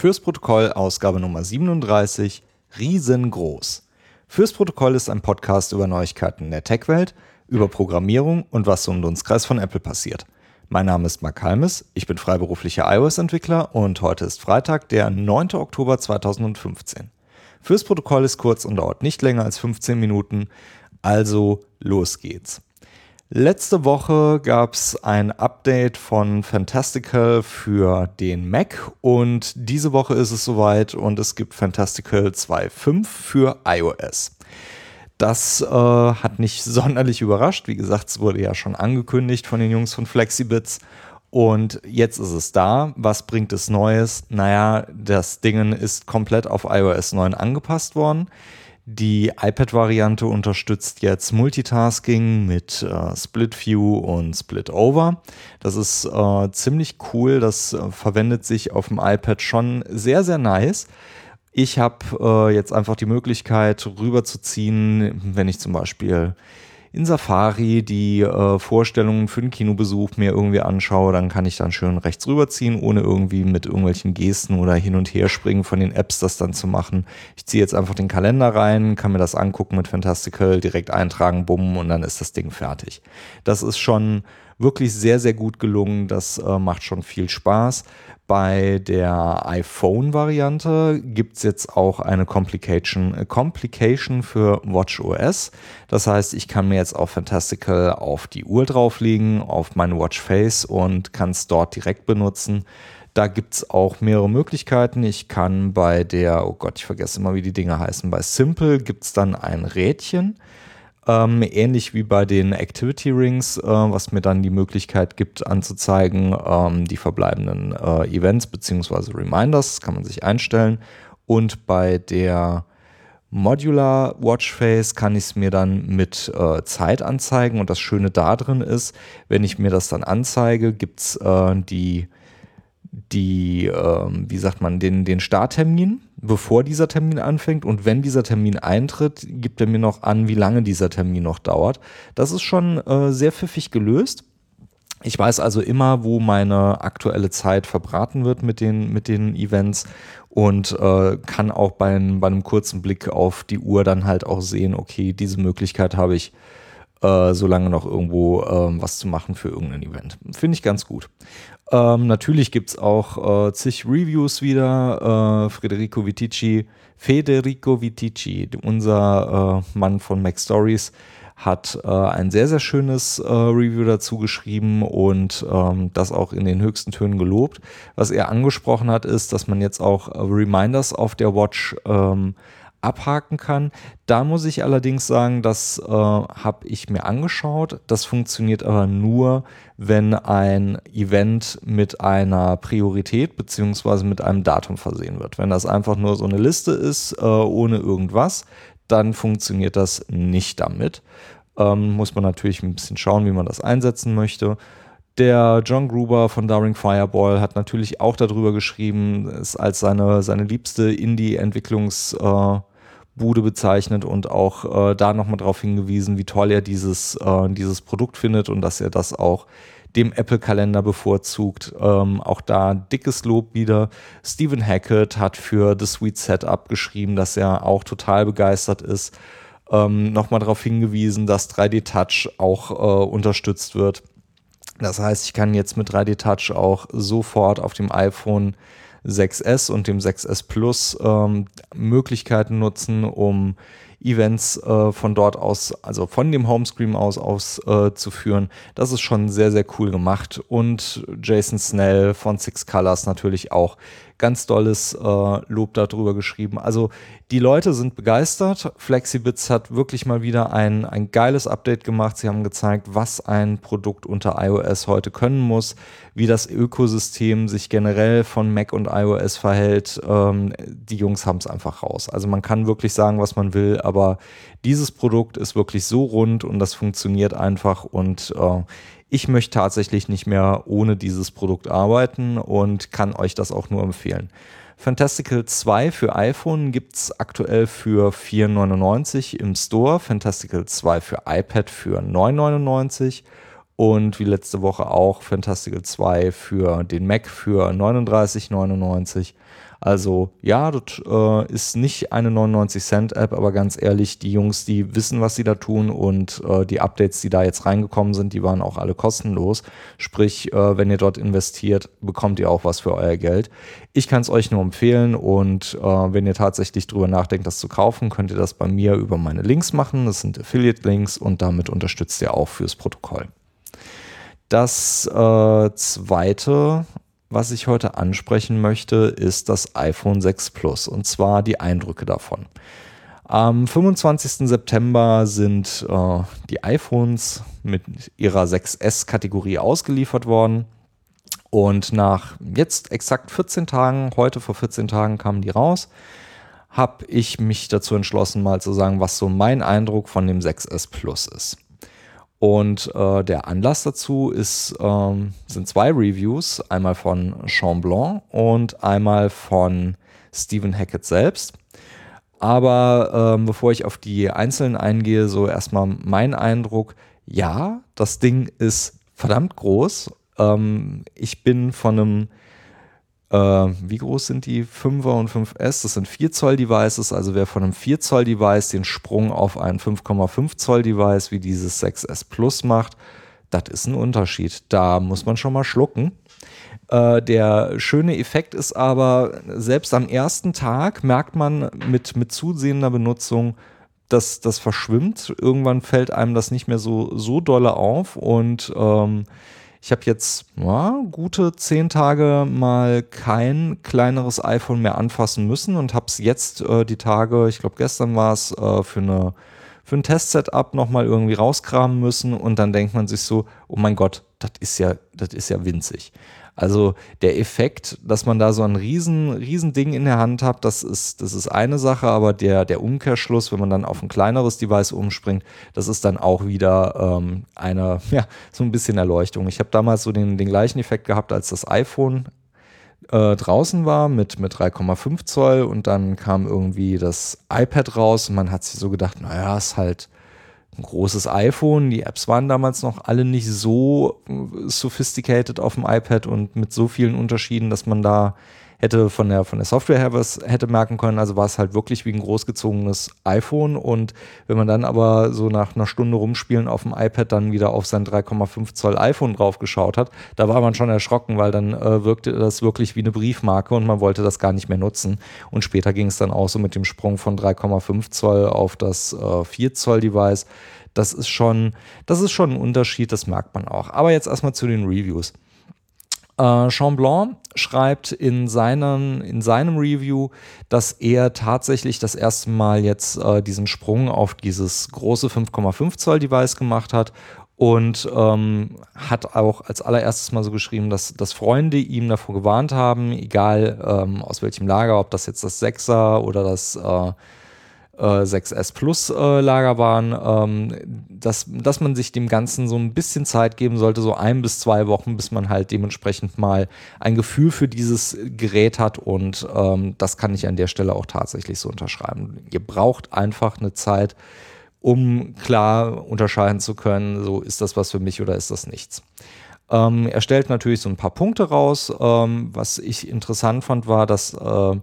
Fürs Protokoll Ausgabe Nummer 37, riesengroß. Fürs Protokoll ist ein Podcast über Neuigkeiten der Tech-Welt, über Programmierung und was so im Dunstkreis von Apple passiert. Mein Name ist Mark Halmes, ich bin freiberuflicher iOS-Entwickler und heute ist Freitag, der 9. Oktober 2015. Fürs Protokoll ist kurz und dauert nicht länger als 15 Minuten, also los geht's. Letzte Woche gab es ein Update von Fantastical für den Mac und diese Woche ist es soweit und es gibt Fantastical 2.5 für iOS. Das äh, hat nicht sonderlich überrascht. Wie gesagt, es wurde ja schon angekündigt von den Jungs von Flexibits. Und jetzt ist es da. Was bringt es Neues? Naja, das Ding ist komplett auf iOS 9 angepasst worden. Die iPad-Variante unterstützt jetzt Multitasking mit äh, Split View und Split Over. Das ist äh, ziemlich cool. Das äh, verwendet sich auf dem iPad schon sehr, sehr nice. Ich habe äh, jetzt einfach die Möglichkeit, rüberzuziehen, wenn ich zum Beispiel in Safari die äh, Vorstellungen für den Kinobesuch mir irgendwie anschaue, dann kann ich dann schön rechts rüberziehen, ohne irgendwie mit irgendwelchen Gesten oder hin und her springen von den Apps das dann zu machen. Ich ziehe jetzt einfach den Kalender rein, kann mir das angucken mit Fantastical, direkt eintragen, bumm und dann ist das Ding fertig. Das ist schon wirklich sehr, sehr gut gelungen. Das äh, macht schon viel Spaß. Bei der iPhone-Variante gibt es jetzt auch eine Complication, äh, Complication für WatchOS. Das heißt, ich kann mir jetzt auch Fantastical auf die Uhr drauflegen, auf meine Watch Face und kann es dort direkt benutzen. Da gibt es auch mehrere Möglichkeiten. Ich kann bei der, oh Gott, ich vergesse immer, wie die Dinge heißen, bei Simple gibt es dann ein Rädchen ähm, ähnlich wie bei den Activity Rings, äh, was mir dann die Möglichkeit gibt anzuzeigen, ähm, die verbleibenden äh, Events bzw. Reminders, das kann man sich einstellen. Und bei der Modular Watchface kann ich es mir dann mit äh, Zeit anzeigen. Und das Schöne da drin ist, wenn ich mir das dann anzeige, gibt es äh, die die, ähm, wie sagt man, den, den Starttermin, bevor dieser Termin anfängt. Und wenn dieser Termin eintritt, gibt er mir noch an, wie lange dieser Termin noch dauert. Das ist schon äh, sehr pfiffig gelöst. Ich weiß also immer, wo meine aktuelle Zeit verbraten wird mit den, mit den Events und äh, kann auch bei, bei einem kurzen Blick auf die Uhr dann halt auch sehen, okay, diese Möglichkeit habe ich äh, solange noch irgendwo ähm, was zu machen für irgendein Event. Finde ich ganz gut. Ähm, natürlich gibt es auch äh, zig Reviews wieder. Äh, Federico Vitici, Federico Vitici, unser äh, Mann von Mac Stories, hat äh, ein sehr, sehr schönes äh, Review dazu geschrieben und ähm, das auch in den höchsten Tönen gelobt. Was er angesprochen hat, ist, dass man jetzt auch Reminders auf der Watch ähm, abhaken kann. Da muss ich allerdings sagen, das äh, habe ich mir angeschaut. Das funktioniert aber nur, wenn ein Event mit einer Priorität beziehungsweise mit einem Datum versehen wird. Wenn das einfach nur so eine Liste ist, äh, ohne irgendwas, dann funktioniert das nicht damit. Ähm, muss man natürlich ein bisschen schauen, wie man das einsetzen möchte. Der John Gruber von Daring Fireball hat natürlich auch darüber geschrieben, es als seine, seine liebste Indie-Entwicklungsbude äh, bezeichnet und auch äh, da nochmal darauf hingewiesen, wie toll er dieses, äh, dieses Produkt findet und dass er das auch dem Apple-Kalender bevorzugt. Ähm, auch da dickes Lob wieder. Stephen Hackett hat für The Sweet Setup geschrieben, dass er auch total begeistert ist. Ähm, nochmal darauf hingewiesen, dass 3D Touch auch äh, unterstützt wird. Das heißt, ich kann jetzt mit 3D Touch auch sofort auf dem iPhone 6S und dem 6S Plus ähm, Möglichkeiten nutzen, um Events äh, von dort aus, also von dem Homescreen aus auszuführen. Äh, das ist schon sehr, sehr cool gemacht. Und Jason Snell von Six Colors natürlich auch ganz dolles äh, Lob darüber geschrieben. Also die Leute sind begeistert. Flexibits hat wirklich mal wieder ein, ein geiles Update gemacht. Sie haben gezeigt, was ein Produkt unter iOS heute können muss, wie das Ökosystem sich generell von Mac und iOS verhält. Ähm, die Jungs haben es einfach raus. Also man kann wirklich sagen, was man will, aber dieses Produkt ist wirklich so rund und das funktioniert einfach und äh, ich möchte tatsächlich nicht mehr ohne dieses Produkt arbeiten und kann euch das auch nur empfehlen. Fantastical 2 für iPhone gibt es aktuell für 4,99 im Store, Fantastical 2 für iPad für 9,99 und wie letzte Woche auch Fantastical 2 für den Mac für 39,99. Also ja, das äh, ist nicht eine 99 Cent App, aber ganz ehrlich, die Jungs, die wissen, was sie da tun und äh, die Updates, die da jetzt reingekommen sind, die waren auch alle kostenlos. Sprich, äh, wenn ihr dort investiert, bekommt ihr auch was für euer Geld. Ich kann es euch nur empfehlen und äh, wenn ihr tatsächlich drüber nachdenkt, das zu kaufen, könnt ihr das bei mir über meine Links machen. Das sind Affiliate-Links und damit unterstützt ihr auch fürs Protokoll. Das äh, zweite was ich heute ansprechen möchte, ist das iPhone 6 Plus und zwar die Eindrücke davon. Am 25. September sind äh, die iPhones mit ihrer 6S-Kategorie ausgeliefert worden. Und nach jetzt exakt 14 Tagen, heute vor 14 Tagen kamen die raus, habe ich mich dazu entschlossen, mal zu sagen, was so mein Eindruck von dem 6S Plus ist. Und äh, der Anlass dazu ist, ähm, sind zwei Reviews, einmal von Jean Blanc und einmal von Stephen Hackett selbst. Aber ähm, bevor ich auf die einzelnen eingehe, so erstmal mein Eindruck, ja, das Ding ist verdammt groß. Ähm, ich bin von einem wie groß sind die 5er und 5S? Das sind 4 Zoll Devices. Also wer von einem 4 Zoll Device den Sprung auf ein 5,5 Zoll Device wie dieses 6S Plus macht, das ist ein Unterschied. Da muss man schon mal schlucken. Äh, der schöne Effekt ist aber, selbst am ersten Tag merkt man mit, mit zusehender Benutzung, dass das verschwimmt. Irgendwann fällt einem das nicht mehr so, so dolle auf und ähm, ich habe jetzt ja, gute zehn Tage mal kein kleineres iPhone mehr anfassen müssen und habe es jetzt äh, die Tage, ich glaube gestern war es, äh, für, eine, für ein Testsetup nochmal irgendwie rauskramen müssen und dann denkt man sich so, oh mein Gott, das ist ja, das ist ja winzig. Also der Effekt, dass man da so ein riesen, riesen Ding in der Hand hat, das ist, das ist eine Sache, aber der, der Umkehrschluss, wenn man dann auf ein kleineres Device umspringt, das ist dann auch wieder ähm, eine, ja, so ein bisschen Erleuchtung. Ich habe damals so den, den gleichen Effekt gehabt, als das iPhone äh, draußen war mit, mit 3,5 Zoll und dann kam irgendwie das iPad raus und man hat sich so gedacht, naja, ist halt ein großes iPhone. Die Apps waren damals noch alle nicht so äh, sophisticated auf dem iPad und mit so vielen Unterschieden, dass man da hätte von der, von der Software her was hätte merken können. Also war es halt wirklich wie ein großgezogenes iPhone. Und wenn man dann aber so nach einer Stunde rumspielen auf dem iPad dann wieder auf sein 3,5 Zoll iPhone drauf geschaut hat, da war man schon erschrocken, weil dann äh, wirkte das wirklich wie eine Briefmarke und man wollte das gar nicht mehr nutzen. Und später ging es dann auch so mit dem Sprung von 3,5 Zoll auf das äh, 4 Zoll Device. Das ist schon, das ist schon ein Unterschied, das merkt man auch. Aber jetzt erstmal zu den Reviews. Äh, Blanc schreibt in, seinen, in seinem Review, dass er tatsächlich das erste Mal jetzt äh, diesen Sprung auf dieses große 5,5 Zoll Device gemacht hat und ähm, hat auch als allererstes mal so geschrieben, dass, dass Freunde ihm davor gewarnt haben, egal ähm, aus welchem Lager, ob das jetzt das 6er oder das äh, 6S Plus äh, Lager waren, ähm, dass, dass man sich dem Ganzen so ein bisschen Zeit geben sollte, so ein bis zwei Wochen, bis man halt dementsprechend mal ein Gefühl für dieses Gerät hat und ähm, das kann ich an der Stelle auch tatsächlich so unterschreiben. Ihr braucht einfach eine Zeit, um klar unterscheiden zu können, so ist das was für mich oder ist das nichts. Ähm, er stellt natürlich so ein paar Punkte raus. Ähm, was ich interessant fand, war, dass äh,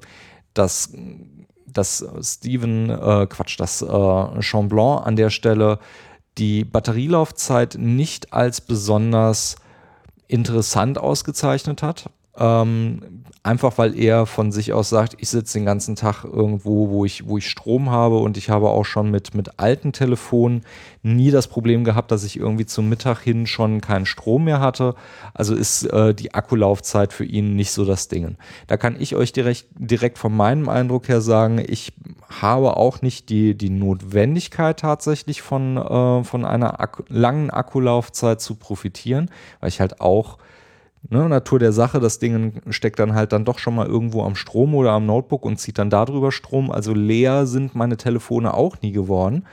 das dass Steven, äh, Quatsch, dass äh, Chamblanc an der Stelle die Batterielaufzeit nicht als besonders interessant ausgezeichnet hat. Ähm, einfach weil er von sich aus sagt, ich sitze den ganzen Tag irgendwo, wo ich, wo ich Strom habe und ich habe auch schon mit, mit alten Telefonen nie das Problem gehabt, dass ich irgendwie zum Mittag hin schon keinen Strom mehr hatte. Also ist äh, die Akkulaufzeit für ihn nicht so das Ding. Da kann ich euch direkt, direkt von meinem Eindruck her sagen, ich habe auch nicht die, die Notwendigkeit tatsächlich von, äh, von einer Akku langen Akkulaufzeit zu profitieren, weil ich halt auch Ne, Natur der Sache, das Ding steckt dann halt dann doch schon mal irgendwo am Strom oder am Notebook und zieht dann darüber Strom. Also leer sind meine Telefone auch nie geworden.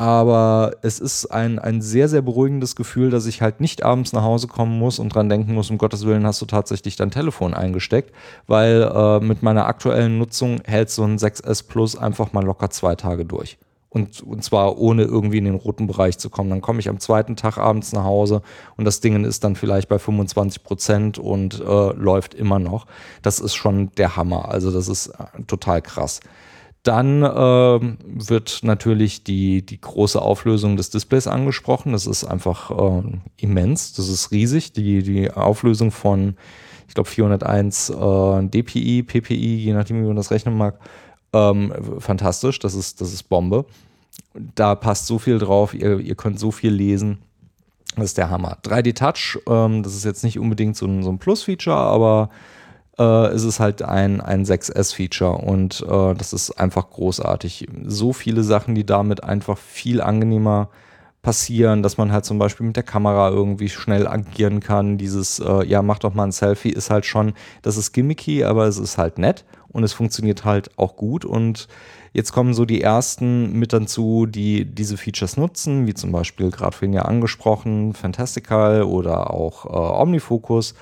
Aber es ist ein, ein sehr, sehr beruhigendes Gefühl, dass ich halt nicht abends nach Hause kommen muss und dran denken muss, um Gottes Willen hast du tatsächlich dein Telefon eingesteckt, weil äh, mit meiner aktuellen Nutzung hält so ein 6S Plus einfach mal locker zwei Tage durch. Und, und zwar ohne irgendwie in den roten Bereich zu kommen. Dann komme ich am zweiten Tag abends nach Hause und das Ding ist dann vielleicht bei 25 Prozent und äh, läuft immer noch. Das ist schon der Hammer. Also das ist äh, total krass. Dann äh, wird natürlich die, die große Auflösung des Displays angesprochen. Das ist einfach äh, immens. Das ist riesig. Die, die Auflösung von, ich glaube, 401 äh, dpi, ppi, je nachdem, wie man das rechnen mag, ähm, fantastisch, das ist, das ist Bombe. Da passt so viel drauf, ihr, ihr könnt so viel lesen. Das ist der Hammer. 3D Touch, ähm, das ist jetzt nicht unbedingt so ein, so ein Plus-Feature, aber äh, es ist halt ein, ein 6S-Feature und äh, das ist einfach großartig. So viele Sachen, die damit einfach viel angenehmer passieren, dass man halt zum Beispiel mit der Kamera irgendwie schnell agieren kann. Dieses, äh, ja, mach doch mal ein Selfie, ist halt schon, das ist gimmicky, aber es ist halt nett und es funktioniert halt auch gut. Und jetzt kommen so die ersten mit dazu, die diese Features nutzen, wie zum Beispiel gerade vorhin ja angesprochen, Fantastical oder auch äh, Omnifocus.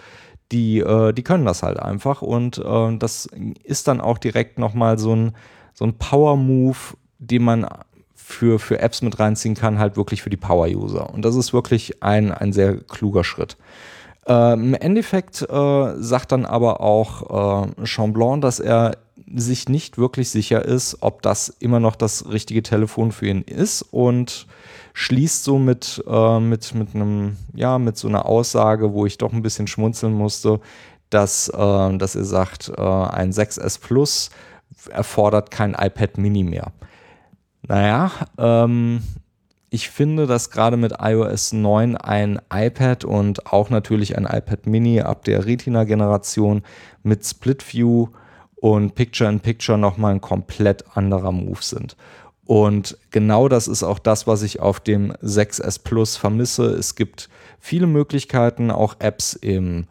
Die, äh, die können das halt einfach und äh, das ist dann auch direkt nochmal so ein, so ein Power-Move, den man für, für Apps mit reinziehen kann, halt wirklich für die Power-User. Und das ist wirklich ein, ein sehr kluger Schritt. Äh, Im Endeffekt äh, sagt dann aber auch äh, Chamblon, dass er sich nicht wirklich sicher ist, ob das immer noch das richtige Telefon für ihn ist und schließt so mit, äh, mit, mit einem, ja, mit so einer Aussage, wo ich doch ein bisschen schmunzeln musste, dass, äh, dass er sagt, äh, ein 6S Plus erfordert kein iPad Mini mehr. Naja, ähm, ich finde, dass gerade mit iOS 9 ein iPad und auch natürlich ein iPad Mini ab der Retina-Generation mit Split View und Picture-in-Picture nochmal ein komplett anderer Move sind. Und genau das ist auch das, was ich auf dem 6S Plus vermisse. Es gibt viele Möglichkeiten, auch Apps im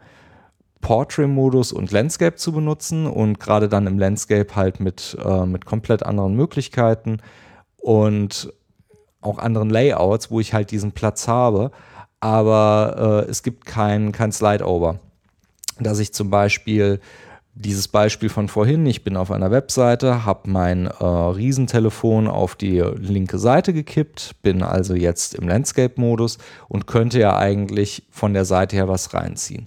Portrait-Modus und Landscape zu benutzen und gerade dann im Landscape halt mit, äh, mit komplett anderen Möglichkeiten und auch anderen Layouts, wo ich halt diesen Platz habe. Aber äh, es gibt kein, kein Slide-Over. Dass ich zum Beispiel dieses Beispiel von vorhin, ich bin auf einer Webseite, habe mein äh, Riesentelefon auf die linke Seite gekippt, bin also jetzt im Landscape-Modus und könnte ja eigentlich von der Seite her was reinziehen.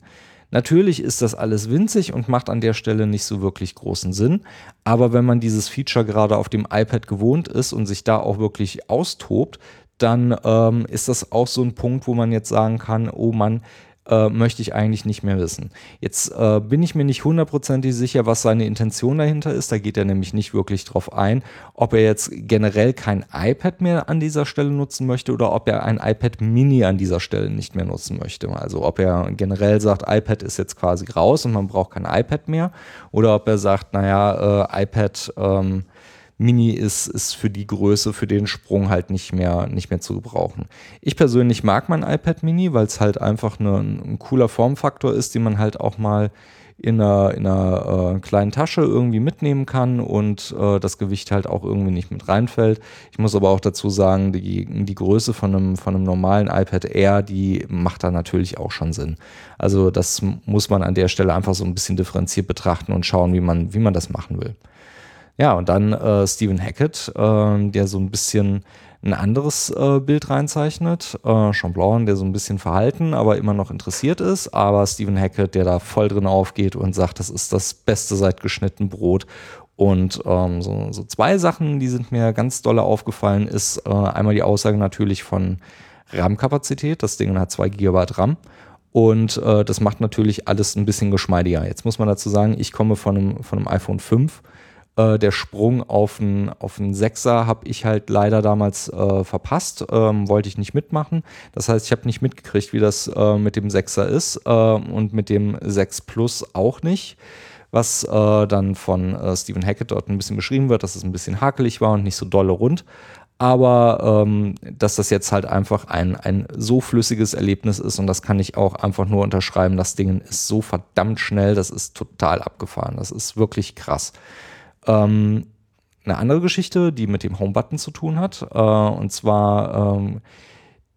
Natürlich ist das alles winzig und macht an der Stelle nicht so wirklich großen Sinn. Aber wenn man dieses Feature gerade auf dem iPad gewohnt ist und sich da auch wirklich austobt, dann ähm, ist das auch so ein Punkt, wo man jetzt sagen kann, oh Mann, äh, möchte ich eigentlich nicht mehr wissen. Jetzt äh, bin ich mir nicht hundertprozentig sicher, was seine Intention dahinter ist. Da geht er nämlich nicht wirklich drauf ein, ob er jetzt generell kein iPad mehr an dieser Stelle nutzen möchte oder ob er ein iPad Mini an dieser Stelle nicht mehr nutzen möchte. Also ob er generell sagt, iPad ist jetzt quasi raus und man braucht kein iPad mehr oder ob er sagt, naja, äh, iPad ähm, Mini ist, ist für die Größe, für den Sprung halt nicht mehr, nicht mehr zu gebrauchen. Ich persönlich mag mein iPad Mini, weil es halt einfach eine, ein cooler Formfaktor ist, den man halt auch mal in einer, in einer äh, kleinen Tasche irgendwie mitnehmen kann und äh, das Gewicht halt auch irgendwie nicht mit reinfällt. Ich muss aber auch dazu sagen, die, die Größe von einem, von einem normalen iPad Air, die macht da natürlich auch schon Sinn. Also das muss man an der Stelle einfach so ein bisschen differenziert betrachten und schauen, wie man, wie man das machen will. Ja, und dann äh, Stephen Hackett, äh, der so ein bisschen ein anderes äh, Bild reinzeichnet. Äh, Chamblon, der so ein bisschen verhalten, aber immer noch interessiert ist. Aber Stephen Hackett, der da voll drin aufgeht und sagt, das ist das Beste seit geschnitten Brot. Und ähm, so, so, zwei Sachen, die sind mir ganz dolle aufgefallen, ist äh, einmal die Aussage natürlich von RAM-Kapazität. Das Ding hat 2 GB RAM. Und äh, das macht natürlich alles ein bisschen geschmeidiger. Jetzt muss man dazu sagen, ich komme von einem, von einem iPhone 5 äh, der Sprung auf einen auf einen Sechser habe ich halt leider damals äh, verpasst, ähm, wollte ich nicht mitmachen. Das heißt, ich habe nicht mitgekriegt, wie das äh, mit dem Sechser ist äh, und mit dem 6 Plus auch nicht. Was äh, dann von äh, Stephen Hackett dort ein bisschen beschrieben wird, dass es ein bisschen hakelig war und nicht so dolle rund aber ähm, dass das jetzt halt einfach ein, ein so flüssiges Erlebnis ist und das kann ich auch einfach nur unterschreiben. Das Ding ist so verdammt schnell, das ist total abgefahren, das ist wirklich krass. Ähm, eine andere Geschichte, die mit dem Home-Button zu tun hat. Äh, und zwar ähm,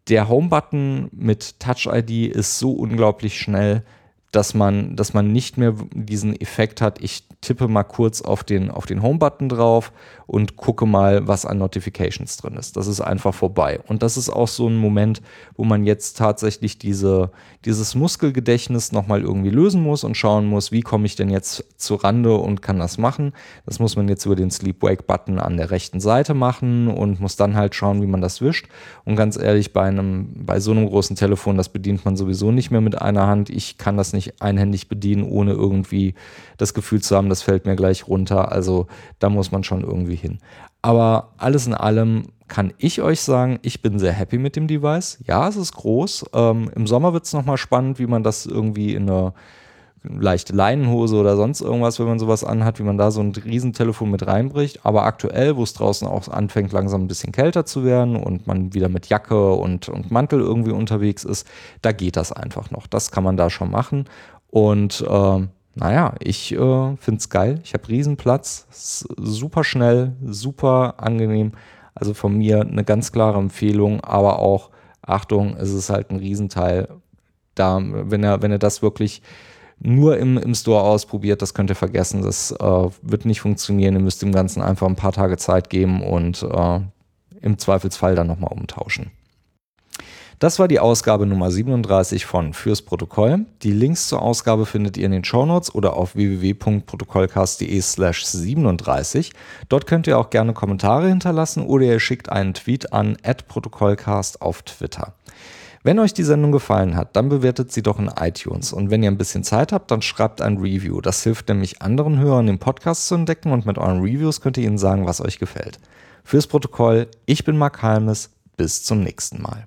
der Home-Button mit Touch-ID ist so unglaublich schnell, dass man, dass man nicht mehr diesen Effekt hat, ich tippe mal kurz auf den, auf den Home-Button drauf und gucke mal, was an Notifications drin ist. Das ist einfach vorbei. Und das ist auch so ein Moment, wo man jetzt tatsächlich diese, dieses Muskelgedächtnis nochmal irgendwie lösen muss und schauen muss, wie komme ich denn jetzt zu Rande und kann das machen. Das muss man jetzt über den Sleep-Wake-Button an der rechten Seite machen und muss dann halt schauen, wie man das wischt. Und ganz ehrlich, bei einem, bei so einem großen Telefon, das bedient man sowieso nicht mehr mit einer Hand. Ich kann das nicht einhändig bedienen, ohne irgendwie das Gefühl zu haben, das fällt mir gleich runter. Also da muss man schon irgendwie hin. Aber alles in allem kann ich euch sagen, ich bin sehr happy mit dem Device. Ja, es ist groß. Ähm, Im Sommer wird es nochmal spannend, wie man das irgendwie in einer leichte Leinenhose oder sonst irgendwas, wenn man sowas anhat, wie man da so ein Riesentelefon mit reinbricht. Aber aktuell, wo es draußen auch anfängt, langsam ein bisschen kälter zu werden und man wieder mit Jacke und, und Mantel irgendwie unterwegs ist, da geht das einfach noch. Das kann man da schon machen. Und äh, naja, ich äh, finde es geil. Ich habe Riesenplatz, super schnell, super angenehm. Also von mir eine ganz klare Empfehlung, aber auch Achtung, es ist halt ein Riesenteil. Da, wenn er, wenn er das wirklich nur im, im Store ausprobiert, das könnt ihr vergessen. Das äh, wird nicht funktionieren. Ihr müsst dem Ganzen einfach ein paar Tage Zeit geben und äh, im Zweifelsfall dann nochmal umtauschen. Das war die Ausgabe Nummer 37 von Fürs Protokoll. Die Links zur Ausgabe findet ihr in den Shownotes oder auf www.protokollcast.de slash 37. Dort könnt ihr auch gerne Kommentare hinterlassen oder ihr schickt einen Tweet an protokollcast auf Twitter. Wenn euch die Sendung gefallen hat, dann bewertet sie doch in iTunes. Und wenn ihr ein bisschen Zeit habt, dann schreibt ein Review. Das hilft nämlich anderen Hörern, den Podcast zu entdecken und mit euren Reviews könnt ihr ihnen sagen, was euch gefällt. Fürs Protokoll, ich bin Mark Halmes. Bis zum nächsten Mal.